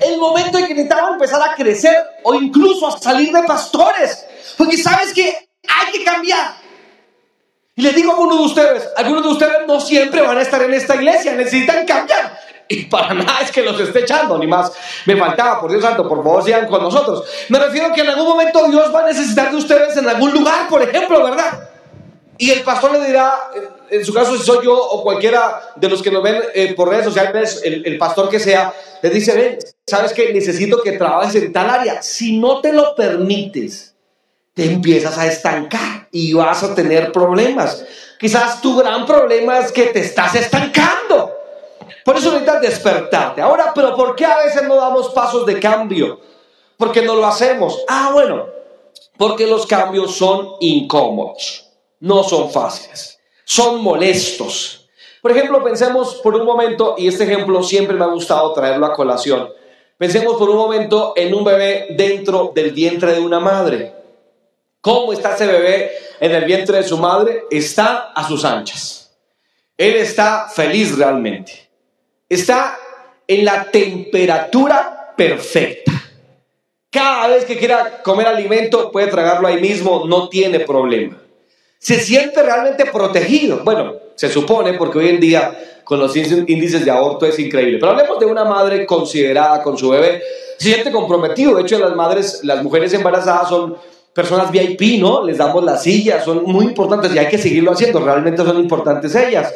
el momento en que necesitaba empezar a crecer o incluso a salir de pastores. Porque sabes que hay que cambiar. Y les digo a algunos de ustedes, algunos de ustedes no siempre van a estar en esta iglesia, necesitan cambiar. Y para nada es que los esté echando, ni más me faltaba, por Dios santo, por favor sigan con nosotros. Me refiero a que en algún momento Dios va a necesitar de ustedes en algún lugar, por ejemplo, ¿verdad? Y el pastor le dirá, en su caso si soy yo o cualquiera de los que nos ven eh, por redes sociales, el, el, pastor que sea, le dice, ven, sabes que necesito que trabajes en tal área. Si no te lo permites, te empiezas a estancar y vas a tener problemas. Quizás tu gran problema es que te estás estancando. Por eso necesitas despertarte. Ahora, pero ¿por qué a veces no damos pasos de cambio? Porque no lo hacemos. Ah, bueno, porque los cambios son incómodos, no son fáciles, son molestos. Por ejemplo, pensemos por un momento, y este ejemplo siempre me ha gustado traerlo a colación, pensemos por un momento en un bebé dentro del vientre de una madre. ¿Cómo está ese bebé en el vientre de su madre? Está a sus anchas. Él está feliz realmente. Está en la temperatura perfecta. Cada vez que quiera comer alimento puede tragarlo ahí mismo, no tiene problema. Se siente realmente protegido. Bueno, se supone porque hoy en día con los índices de aborto es increíble. Pero hablemos de una madre considerada con su bebé, se siente comprometido. De hecho, las madres, las mujeres embarazadas son personas VIP, ¿no? Les damos las sillas, son muy importantes y hay que seguirlo haciendo, realmente son importantes ellas.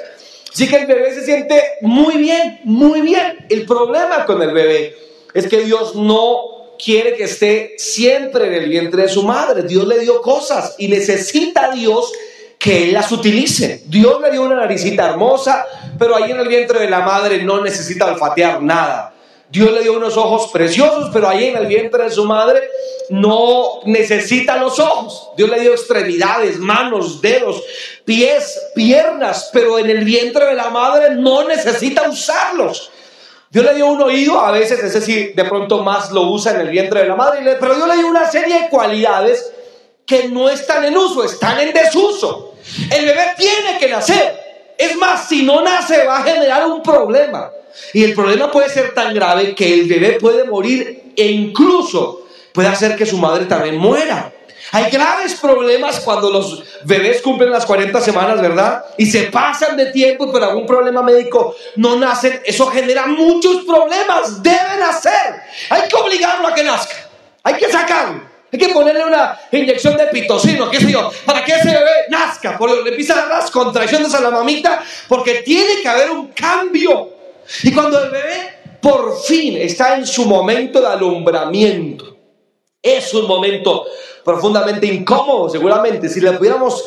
Así que el bebé se siente muy bien, muy bien. El problema con el bebé es que Dios no quiere que esté siempre en el vientre de su madre. Dios le dio cosas y necesita a Dios que Él las utilice. Dios le dio una naricita hermosa, pero ahí en el vientre de la madre no necesita olfatear nada. Dios le dio unos ojos preciosos, pero ahí en el vientre de su madre no necesita los ojos. Dios le dio extremidades, manos, dedos, pies, piernas, pero en el vientre de la madre no necesita usarlos. Dios le dio un oído, a veces, es decir, de pronto más lo usa en el vientre de la madre, pero Dios le dio una serie de cualidades que no están en uso, están en desuso. El bebé tiene que nacer. Es más, si no nace va a generar un problema. Y el problema puede ser tan grave que el bebé puede morir e incluso puede hacer que su madre también muera. Hay graves problemas cuando los bebés cumplen las 40 semanas, ¿verdad? Y se pasan de tiempo por algún problema médico no nacen. Eso genera muchos problemas. Deben nacer. Hay que obligarlo a que nazca. Hay que sacarlo. Hay que ponerle una inyección de pitocino, qué sé yo, para que ese bebé nazca. Porque le empiezan las contracciones a la mamita porque tiene que haber un cambio. Y cuando el bebé por fin está en su momento de alumbramiento, es un momento profundamente incómodo, seguramente. Si le pudiéramos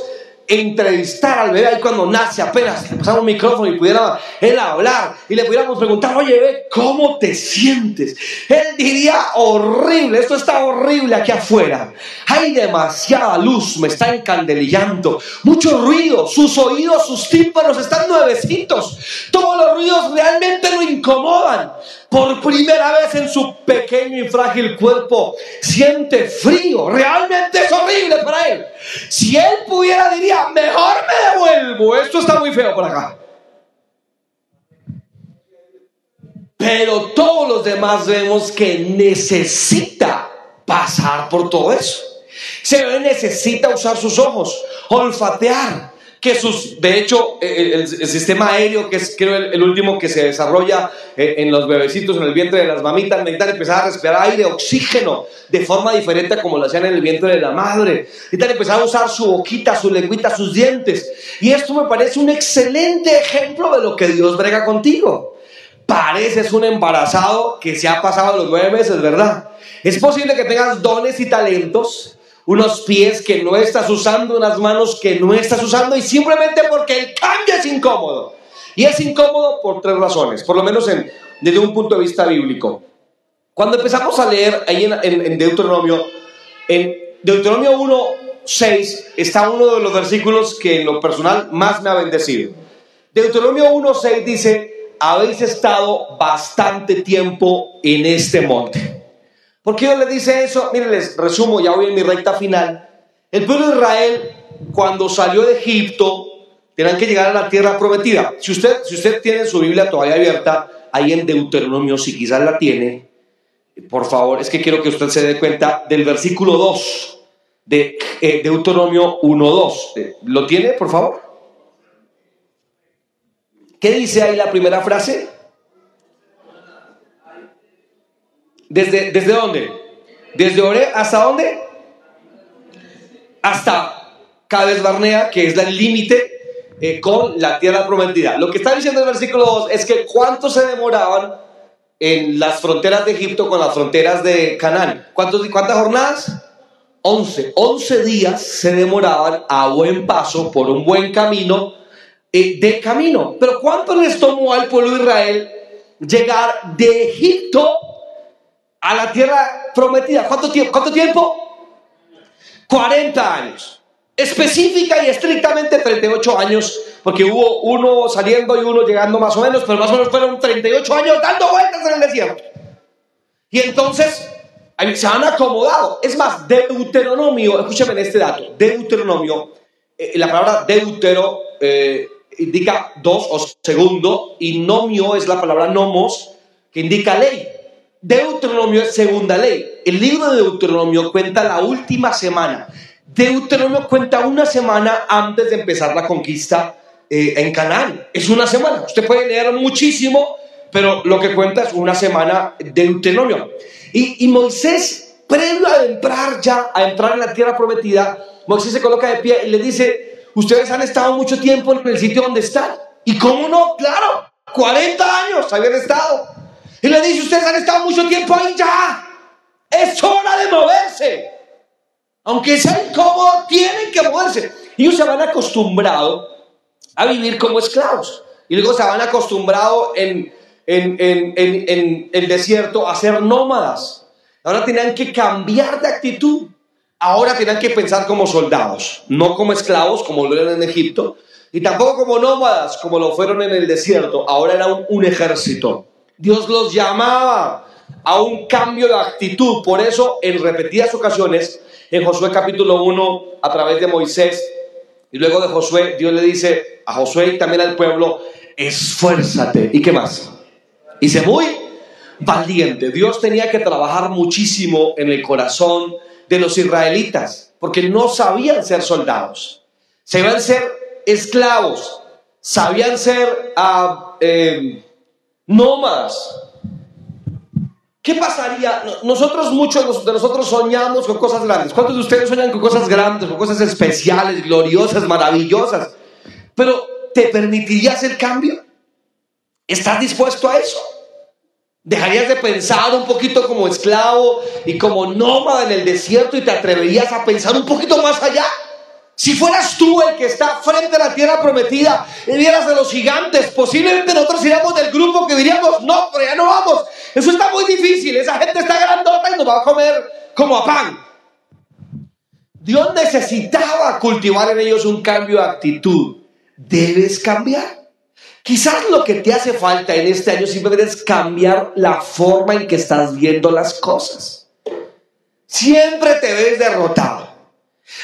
entrevistar al bebé ahí cuando nace apenas, le pasamos un micrófono y pudiera él hablar y le pudiéramos preguntar, oye bebé, ¿cómo te sientes? Él diría, horrible, esto está horrible aquí afuera. Hay demasiada luz, me está encandelillando, mucho ruido, sus oídos, sus tímpanos están nuevecitos, todos los ruidos realmente lo incomodan. Por primera vez en su pequeño y frágil cuerpo siente frío, realmente es horrible para él. Si él pudiera diría, mejor me devuelvo, esto está muy feo por acá. Pero todos los demás vemos que necesita pasar por todo eso. Se necesita usar sus ojos, olfatear, que sus, de hecho, el, sistema aéreo, que es creo el, último que se desarrolla eh, en los bebecitos, en el vientre de las mamitas, necesitan empezar a respirar aire, oxígeno, de forma diferente a como lo hacían en el vientre de la madre. Necesitan empezar a usar su boquita, su lengüita, sus dientes. Y esto me parece un excelente ejemplo de lo que Dios brega contigo. Pareces un embarazado que se ha pasado los nueve meses, ¿verdad? Es posible que tengas dones y talentos unos pies que no estás usando, unas manos que no estás usando y simplemente porque el cambio es incómodo. Y es incómodo por tres razones, por lo menos en, desde un punto de vista bíblico. Cuando empezamos a leer ahí en, en Deuteronomio, en Deuteronomio 1, 6 está uno de los versículos que en lo personal más me ha bendecido. Deuteronomio 1, 6 dice, habéis estado bastante tiempo en este monte. ¿Por qué Dios le dice eso? Miren, les resumo, ya voy en mi recta final. El pueblo de Israel, cuando salió de Egipto, tenían que llegar a la tierra prometida. Si usted, si usted tiene su Biblia todavía abierta, ahí en Deuteronomio, si quizás la tiene, por favor, es que quiero que usted se dé cuenta del versículo 2 de eh, Deuteronomio 1.2. Eh, ¿Lo tiene, por favor? ¿Qué dice ahí la primera frase? ¿Desde, desde dónde? ¿Desde Ore hasta dónde? Hasta Cades Barnea, que es el límite eh, con la tierra prometida. Lo que está diciendo el versículo 2 es que cuánto se demoraban en las fronteras de Egipto con las fronteras de Canaán. ¿Cuántos, ¿Cuántas jornadas? 11. 11 días se demoraban a buen paso por un buen camino eh, de camino. Pero ¿cuánto les tomó al pueblo de Israel llegar de Egipto a la tierra prometida? ¿Cuánto tiempo? ¿Cuánto tiempo? 40 años específica y estrictamente 38 años, porque hubo uno saliendo y uno llegando más o menos, pero más o menos fueron 38 años dando vueltas en el desierto. Y entonces se han acomodado. Es más, Deuteronomio, escúchame este dato, Deuteronomio, eh, la palabra deutero eh, indica dos o segundo, y nomio es la palabra nomos, que indica ley. Deuteronomio es segunda ley. El libro de Deuteronomio cuenta la última semana Deuteronomio cuenta una semana antes de empezar la conquista eh, en Canaán. Es una semana. Usted puede leer muchísimo, pero lo que cuenta es una semana de Deuteronomio. Y, y Moisés, previo a entrar ya, a entrar en la tierra prometida, Moisés se coloca de pie y le dice, ustedes han estado mucho tiempo en el sitio donde están. ¿Y cómo no? Claro, 40 años habían estado. Y le dice, ustedes han estado mucho tiempo ahí ya. Es hora de moverse. Aunque sea incómodo, tienen que moverse. Ellos se van acostumbrado a vivir como esclavos. Y luego se van acostumbrado en, en, en, el desierto a ser nómadas. Ahora tenían que cambiar de actitud. Ahora tenían que pensar como soldados, no como esclavos, como lo eran en Egipto, y tampoco como nómadas, como lo fueron en el desierto. Ahora era un ejército. Dios los llamaba a un cambio de actitud. Por eso, en repetidas ocasiones, en Josué capítulo 1 a través de Moisés. Y luego de Josué, Dios le dice a Josué y también al pueblo, esfuérzate. ¿Y qué más? Y se muy valiente. Dios tenía que trabajar muchísimo en el corazón de los israelitas, porque no sabían ser soldados. Sabían ser esclavos, sabían ser uh, eh, nómadas, ¿Qué pasaría? Nosotros, muchos de nosotros soñamos con cosas grandes. ¿Cuántos de ustedes soñan con cosas grandes, con cosas especiales, gloriosas, maravillosas? Pero, ¿te permitirías el cambio? ¿Estás dispuesto a eso? ¿Dejarías de pensar un poquito como esclavo y como nómada en el desierto y te atreverías a pensar un poquito más allá? Si fueras tú el que está frente a la tierra prometida y vieras a los gigantes, posiblemente nosotros iríamos del grupo que diríamos, no, pero ya no vamos. Eso está muy difícil, esa gente está grandota y nos va a comer como a pan. Dios necesitaba cultivar en ellos un cambio de actitud. Debes cambiar. Quizás lo que te hace falta en este año simplemente es cambiar la forma en que estás viendo las cosas. Siempre te ves derrotado.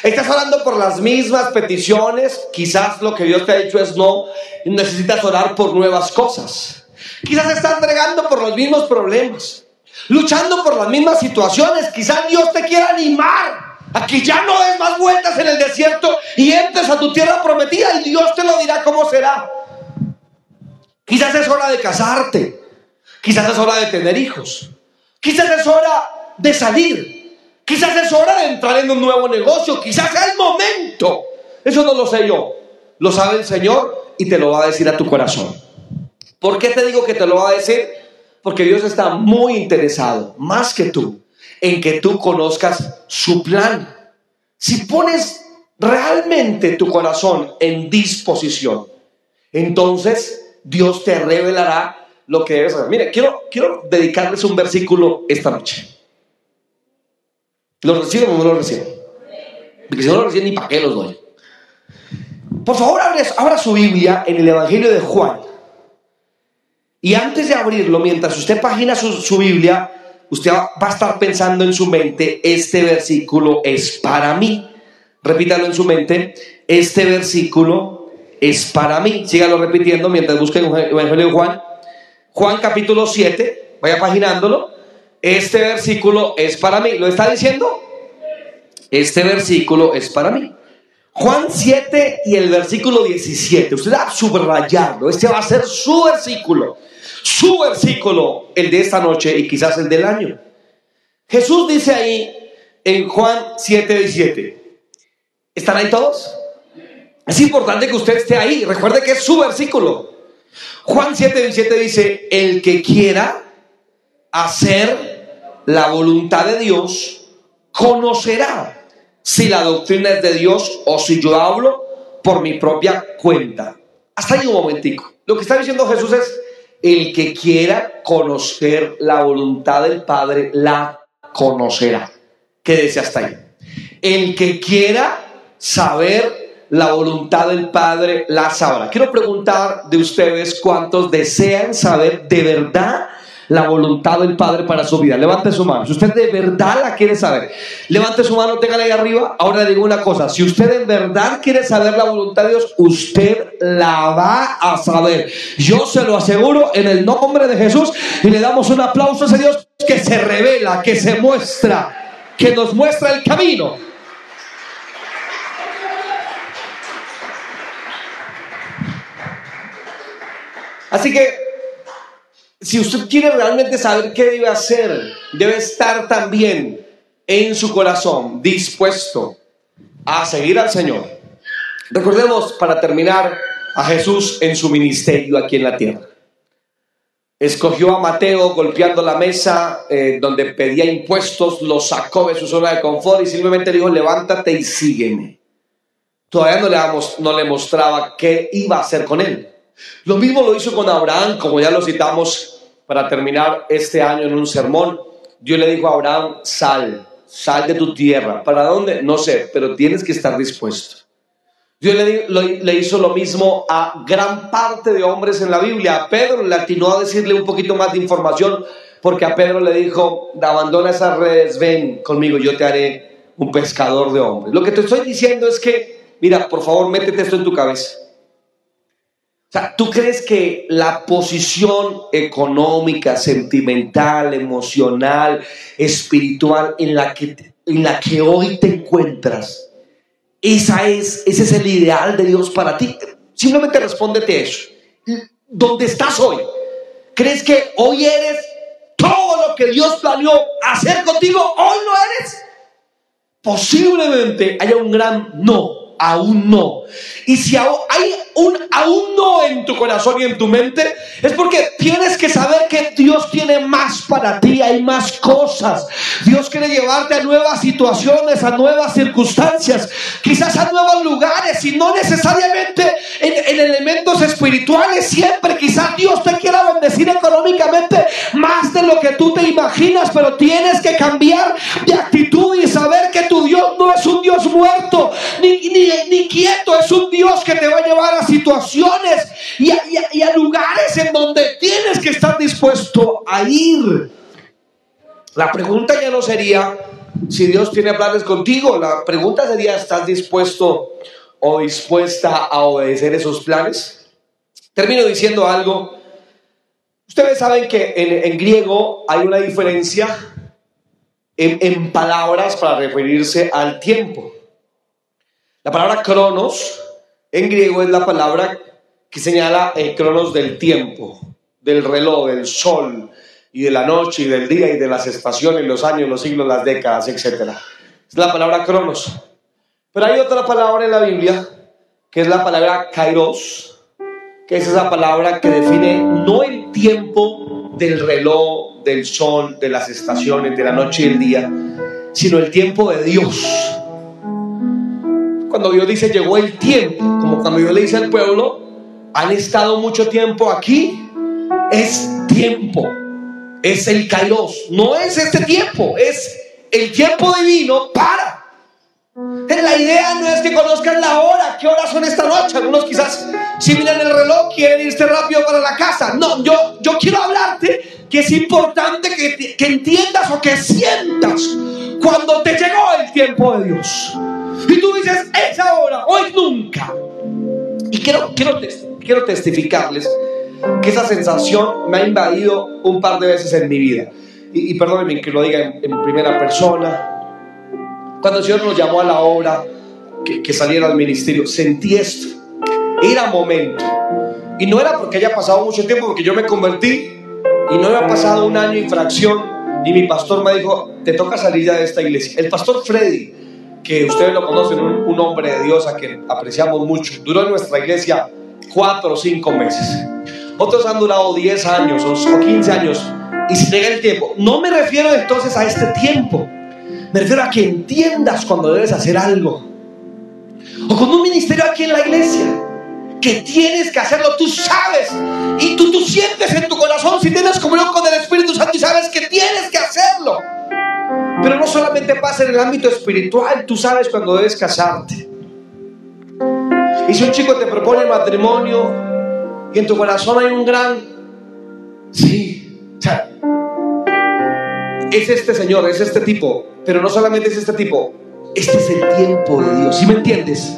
Estás orando por las mismas peticiones, quizás lo que Dios te ha dicho es no, necesitas orar por nuevas cosas. Quizás estás entregando por los mismos problemas, luchando por las mismas situaciones, quizás Dios te quiera animar a que ya no des más vueltas en el desierto y entres a tu tierra prometida y Dios te lo dirá cómo será. Quizás es hora de casarte, quizás es hora de tener hijos, quizás es hora de salir, Quizás es hora de entrar en un nuevo negocio, quizás es el momento. Eso no lo sé yo, lo sabe el Señor y te lo va a decir a tu corazón. ¿Por qué te digo que te lo va a decir? Porque Dios está muy interesado, más que tú, en que tú conozcas su plan. Si pones realmente tu corazón en disposición, entonces Dios te revelará lo que debes hacer. Mire, quiero, quiero dedicarles un versículo esta noche. ¿Los reciben o no los reciben? Porque si no los reciben, ni para qué los doy. Por favor, abra su Biblia en el Evangelio de Juan. Y antes de abrirlo, mientras usted pagina su, Biblia, usted va a estar pensando en su mente, este versículo es para mí. Repítalo en su mente, este versículo es para mí. Sígalo repitiendo mientras busquen el Evangelio de Juan. Juan capítulo 7, vaya paginándolo. Este versículo es para mí. ¿Lo está diciendo? Este versículo es para mí. Juan 7 y el versículo 17. Usted va a subrayarlo. Este va a ser su versículo. Su versículo, el de esta noche y quizás el del año. Jesús dice ahí en Juan 7, 17. ¿Están ahí todos? Es importante que usted esté ahí. Recuerde que es su versículo. Juan 7, 17 dice, el que quiera hacer la voluntad de Dios, conocerá si la doctrina es de Dios o si yo hablo por mi propia cuenta. Hasta ahí un momentico. Lo que está diciendo Jesús es, el que quiera conocer la voluntad del Padre, la conocerá. Quédese hasta ahí. El que quiera saber la voluntad del Padre, la sabrá. Quiero preguntar de ustedes cuántos desean saber de verdad la voluntad del Padre para su vida. Levante su mano. Si usted de verdad la quiere saber, levante su mano, téngala ahí arriba. Ahora le digo una cosa. Si usted en verdad quiere saber la voluntad de Dios, usted la va a saber. Yo se lo aseguro en el nombre de Jesús y le damos un aplauso a ese Dios que se revela, que se muestra, que nos muestra el camino. Así que si usted quiere realmente saber qué debe hacer, debe estar también en su corazón dispuesto a seguir al Señor. Recordemos, para terminar, a Jesús en su ministerio aquí en la tierra. Escogió a Mateo golpeando la mesa eh, donde pedía impuestos, lo sacó de su zona de confort y simplemente le dijo, levántate y sígueme. Todavía no le, no le mostraba qué iba a hacer con él. Lo mismo lo hizo con Abraham, como ya lo citamos para terminar este año en un sermón. Dios le dijo a Abraham, sal, sal de tu tierra. ¿Para dónde? No sé, pero tienes que estar dispuesto. Dios le, hizo lo mismo a gran parte de hombres en la Biblia. A Pedro le atinó a decirle un poquito más de información, porque a Pedro le dijo, abandona esas redes, ven conmigo, yo te haré un pescador de hombres. Lo que te estoy diciendo es que, mira, por favor, métete esto en tu cabeza. O sea, ¿tú crees que la posición económica, sentimental, emocional, espiritual en la que, en la que hoy te encuentras, esa es, ese es el ideal de Dios para ti? Simplemente respóndete eso. ¿Dónde estás hoy? ¿Crees que hoy eres todo lo que Dios planeó hacer contigo? Hoy no eres. Posiblemente haya un gran no aún no. Y si hay un aún no en tu corazón y en tu mente, es porque tienes que saber que Dios tiene más para ti, hay más cosas. Dios quiere llevarte a nuevas situaciones, a nuevas circunstancias, quizás a nuevos lugares y no necesariamente en, en elementos espirituales. Siempre quizás Dios te quiera bendecir económicamente más de lo que tú te imaginas, pero tienes que cambiar de actitud y saber que tu Dios no es un Dios muerto, ni ni, quieto, es un Dios que te va a llevar a situaciones y a, lugares en donde tienes que estar dispuesto a ir. La pregunta ya no sería si Dios tiene planes contigo, la pregunta sería, ¿estás dispuesto o dispuesta a obedecer esos planes? Termino diciendo algo. Ustedes saben que en, griego hay una diferencia en, palabras para referirse al tiempo. La palabra cronos en griego es la palabra que señala el cronos del tiempo, del reloj, del sol y de la noche y del día y de las estaciones, los años, los siglos, las décadas, etc. Es la palabra cronos. Pero hay otra palabra en la Biblia que es la palabra kairos, que es esa palabra que define no el tiempo del reloj, del sol, de las estaciones, de la noche y el día, sino el tiempo de Dios cuando Dios dice llegó el tiempo, como cuando Dios le dice al pueblo, han estado mucho tiempo aquí, es tiempo, es el kairos, no es este tiempo, es el tiempo divino para. La idea no es que conozcan la hora, qué horas son esta noche. Algunos quizás si miran el reloj quieren irse rápido para la casa. No, yo, yo quiero hablarte que es importante que, que entiendas o que sientas cuando te llegó el tiempo de Dios. Y tú dices, es ahora, hoy nunca. Y quiero, quiero, quiero testificarles que esa sensación me ha invadido un par de veces en mi vida. y, y perdónenme que lo diga en, primera persona, cuando el Señor nos llamó a la obra, que, que saliera al ministerio, sentí esto. Era momento. Y no era porque haya pasado mucho tiempo, porque yo me convertí y no había pasado un año infracción y mi pastor me dijo, te toca salir ya de esta iglesia. El pastor Freddy, que ustedes lo conocen, un, hombre de Dios a quien apreciamos mucho, duró en nuestra iglesia cuatro o cinco meses. Otros han durado 10 años o 15 años y se llega el tiempo. No me refiero entonces a este tiempo. Me refiero a que entiendas cuando debes hacer algo. O con un ministerio aquí en la iglesia. Que tienes que hacerlo, tú sabes. Y tú, tú sientes en tu corazón, si tienes comunión con el Espíritu Santo y sabes que tienes que hacerlo. Pero no solamente pasa en el ámbito espiritual, tú sabes cuando debes casarte. Y si un chico te propone matrimonio y en tu corazón hay un gran... Sí, o sea, es este señor, es este tipo, pero no solamente es este tipo, este es el tiempo de Dios, ¿sí me entiendes?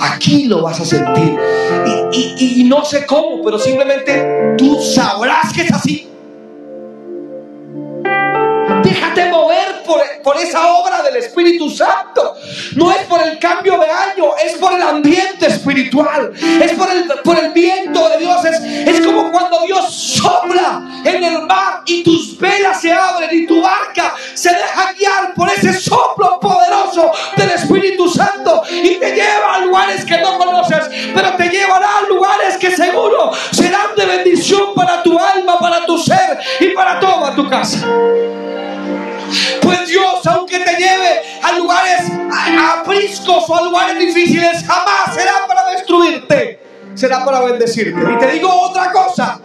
Aquí lo vas a sentir. Y, y, y no sé cómo, pero simplemente tú sabrás que es así. Déjate mover por, esa obra del Espíritu Santo. No es por el cambio de año, es por el ambiente espiritual. Es por el, por el viento de Dios. Es como cuando Dios sopla en el mar y tus velas se abren y tu barca se deja guiar por ese soplo poderoso del Espíritu Santo y te lleva a lugares que no conoces, pero te llevará a lugares que seguro serán de bendición para tu alma, para tu ser y para toda tu casa. Pues Dios, aunque te lleve a lugares apriscos o a lugares difíciles, jamás será para destruirte, será para bendecirte. Y te digo otra cosa.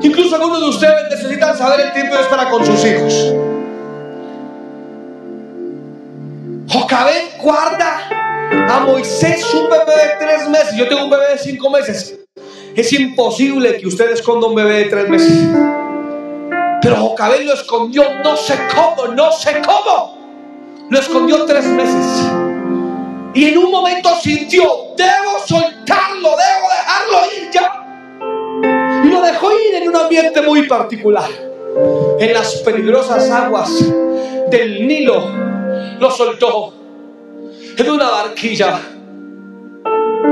Incluso algunos de ustedes necesitan saber el tiempo de estar con sus hijos. Jocabet guarda a Moisés un bebé de tres meses. Yo tengo un bebé de cinco meses. Es imposible que usted esconda un bebé de tres meses. Pero Jocabel lo escondió, no sé cómo, no sé cómo. Lo escondió tres meses. Y en un momento sintió, debo soltarlo, debo dejarlo ir ya. Y lo dejó ir en un ambiente muy particular. En las peligrosas aguas del Nilo lo soltó. En una barquilla.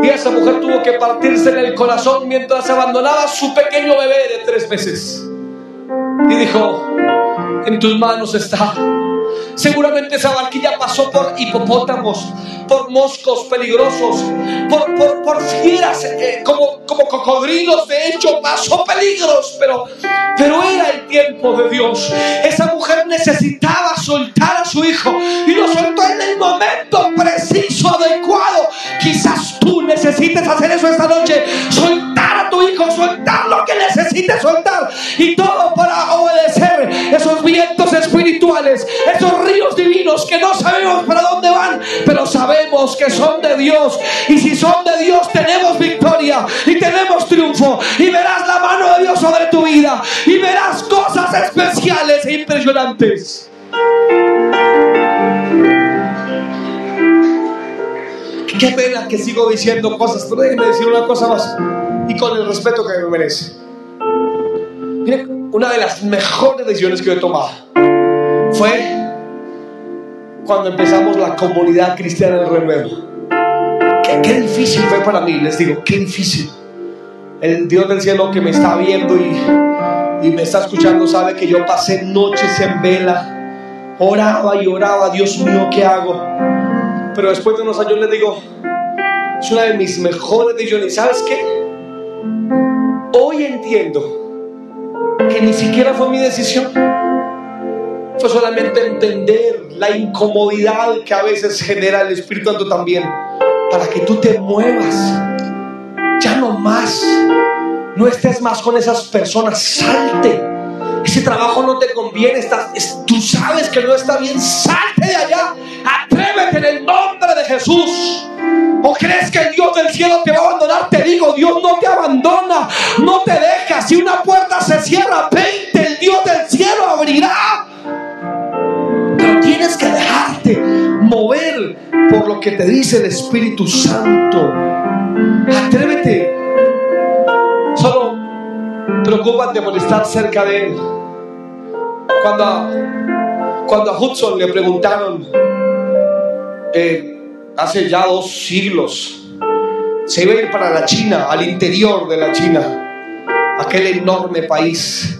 Y esa mujer tuvo que partirse en el corazón mientras abandonaba su pequeño bebé de tres meses y dijo, en tus manos está. Seguramente esa barquilla pasó por hipopótamos, por moscos peligrosos, por, por, por fieras eh, como, como cocodrilos. De hecho, pasó peligros, pero, pero era el tiempo de Dios. Esa mujer necesitaba soltar a su hijo y lo soltó en el momento preciso, adecuado. Quizás tú necesites hacer eso esta noche, soltar a tu hijo, soltar lo que necesites soltar y todo vientos espirituales, esos ríos divinos que no sabemos para dónde van, pero sabemos que son de Dios. Y si son de Dios, tenemos victoria y tenemos triunfo. Y verás la mano de Dios sobre tu vida. Y verás cosas especiales e impresionantes. Qué pena que sigo diciendo cosas, pero déjenme decir una cosa más. Y con el respeto que me merece. Miren, una de las mejores decisiones que he tomado fue cuando empezamos la comunidad cristiana del renuevo. Qué, qué, difícil fue para mí, les digo, qué difícil. El Dios del cielo que me está viendo y, y me está escuchando sabe que yo pasé noches en vela, oraba y oraba, Dios mío, ¿qué hago? Pero después de unos años les digo, es una de mis mejores decisiones. ¿Sabes qué? Hoy entiendo que ni siquiera fue mi decisión. Fue solamente entender la incomodidad que a veces genera el Espíritu Santo también, para que tú te muevas. Ya no más. No estés más con esas personas. Salte. Ese trabajo no te conviene. Estás, es, tú sabes que no está bien. Salte de allá. Atrévete en el nombre de Jesús. ¿O crees que el Dios del cielo te va a abandonar? Te digo, Dios no te abandona. No te deja. Si una puerta se cierra, 20, el Dios del cielo abrirá. Tienes que dejarte mover por lo que te dice el Espíritu Santo. Atrévete. Solo preocúpate por estar cerca de Él. Cuando, cuando a Hudson le preguntaron, eh, hace ya dos siglos, se iba a ir para la China, al interior de la China, aquel enorme país.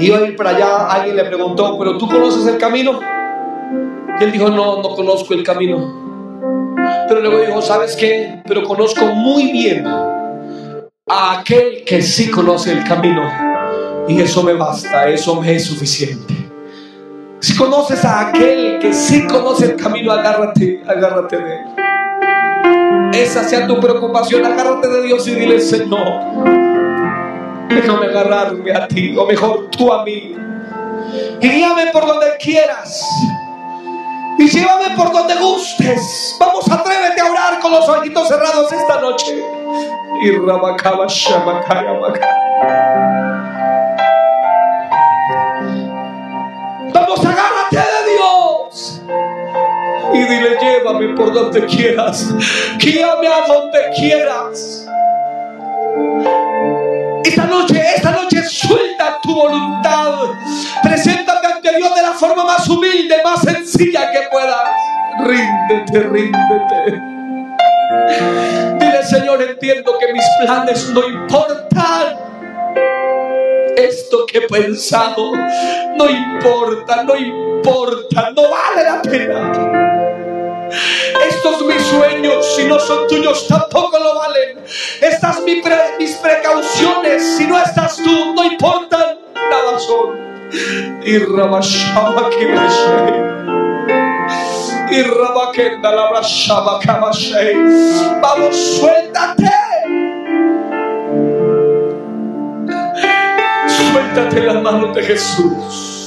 Iba a ir para allá, alguien le preguntó, pero tú conoces el camino? Y él dijo, no, no conozco el camino. Pero luego dijo, ¿sabes qué? Pero conozco muy bien a aquel que sí conoce el camino. Y eso me basta, eso me es suficiente. Si conoces a aquel que sí conoce el camino, agárrate, agárrate de él. Esa sea tu preocupación, agárrate de Dios y dile, Señor, déjame agarrarme a ti, o mejor tú a mí. Y guíame por donde quieras. Y llévame por donde gustes. Vamos, atrévete a orar con los ojitos cerrados esta noche. Y Rabacaba Vamos, agárrate de Dios. Y dile, llévame por donde quieras. Guíame a donde quieras. Esta noche, esta noche suelta tu voluntad. Preséntate ante Dios de la forma más humilde, más sencilla que puedas. Ríndete, ríndete. Dile, Señor, entiendo que mis planes no importan. Esto que he pensado no importa, no importa, no vale la pena. Estos mis sueños, si no son tuyos, tampoco lo valen. Estas mis, precauciones, si no estás tú, no importan, nada son. Y Rabakenda la Vamos, suéltate. Suéltate la mano de Jesús.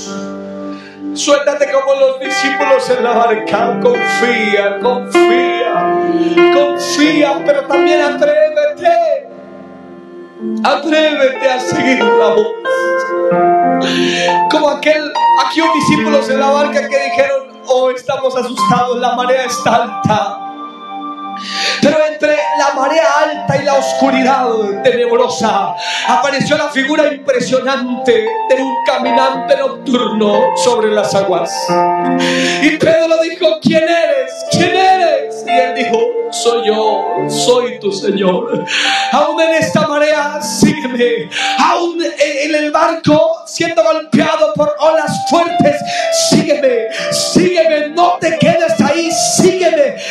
Suéltate como los discípulos en la barca. Confía, confía, confía, pero también atrévete. Atrévete a seguir la voz. Como aquel, aquellos discípulos en la barca que dijeron, oh, estamos asustados, la marea está alta. Pero entre la marea alta y la oscuridad tenebrosa apareció la figura impresionante de un caminante nocturno sobre las aguas. Y Pedro dijo, ¿quién eres? ¿Quién eres? Y él dijo, soy yo, soy tu Señor. Aún en esta marea, sígueme. Aún en el barco, siendo golpeado por olas fuertes, sígueme,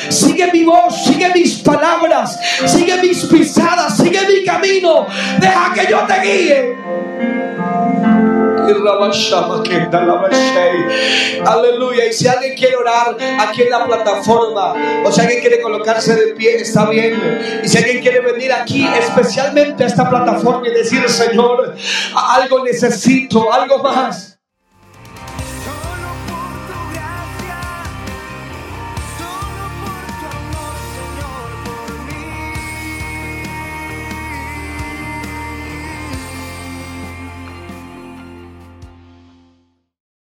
sigue mi voz, sigue mis palabras, sigue mis pisadas, sigue mi camino, deja que yo te guíe. Aleluya. Y si alguien quiere orar aquí en la plataforma, o si alguien quiere colocarse de pie, está bien. Y si alguien quiere venir aquí especialmente a esta plataforma y decir, Señor, algo necesito, algo más.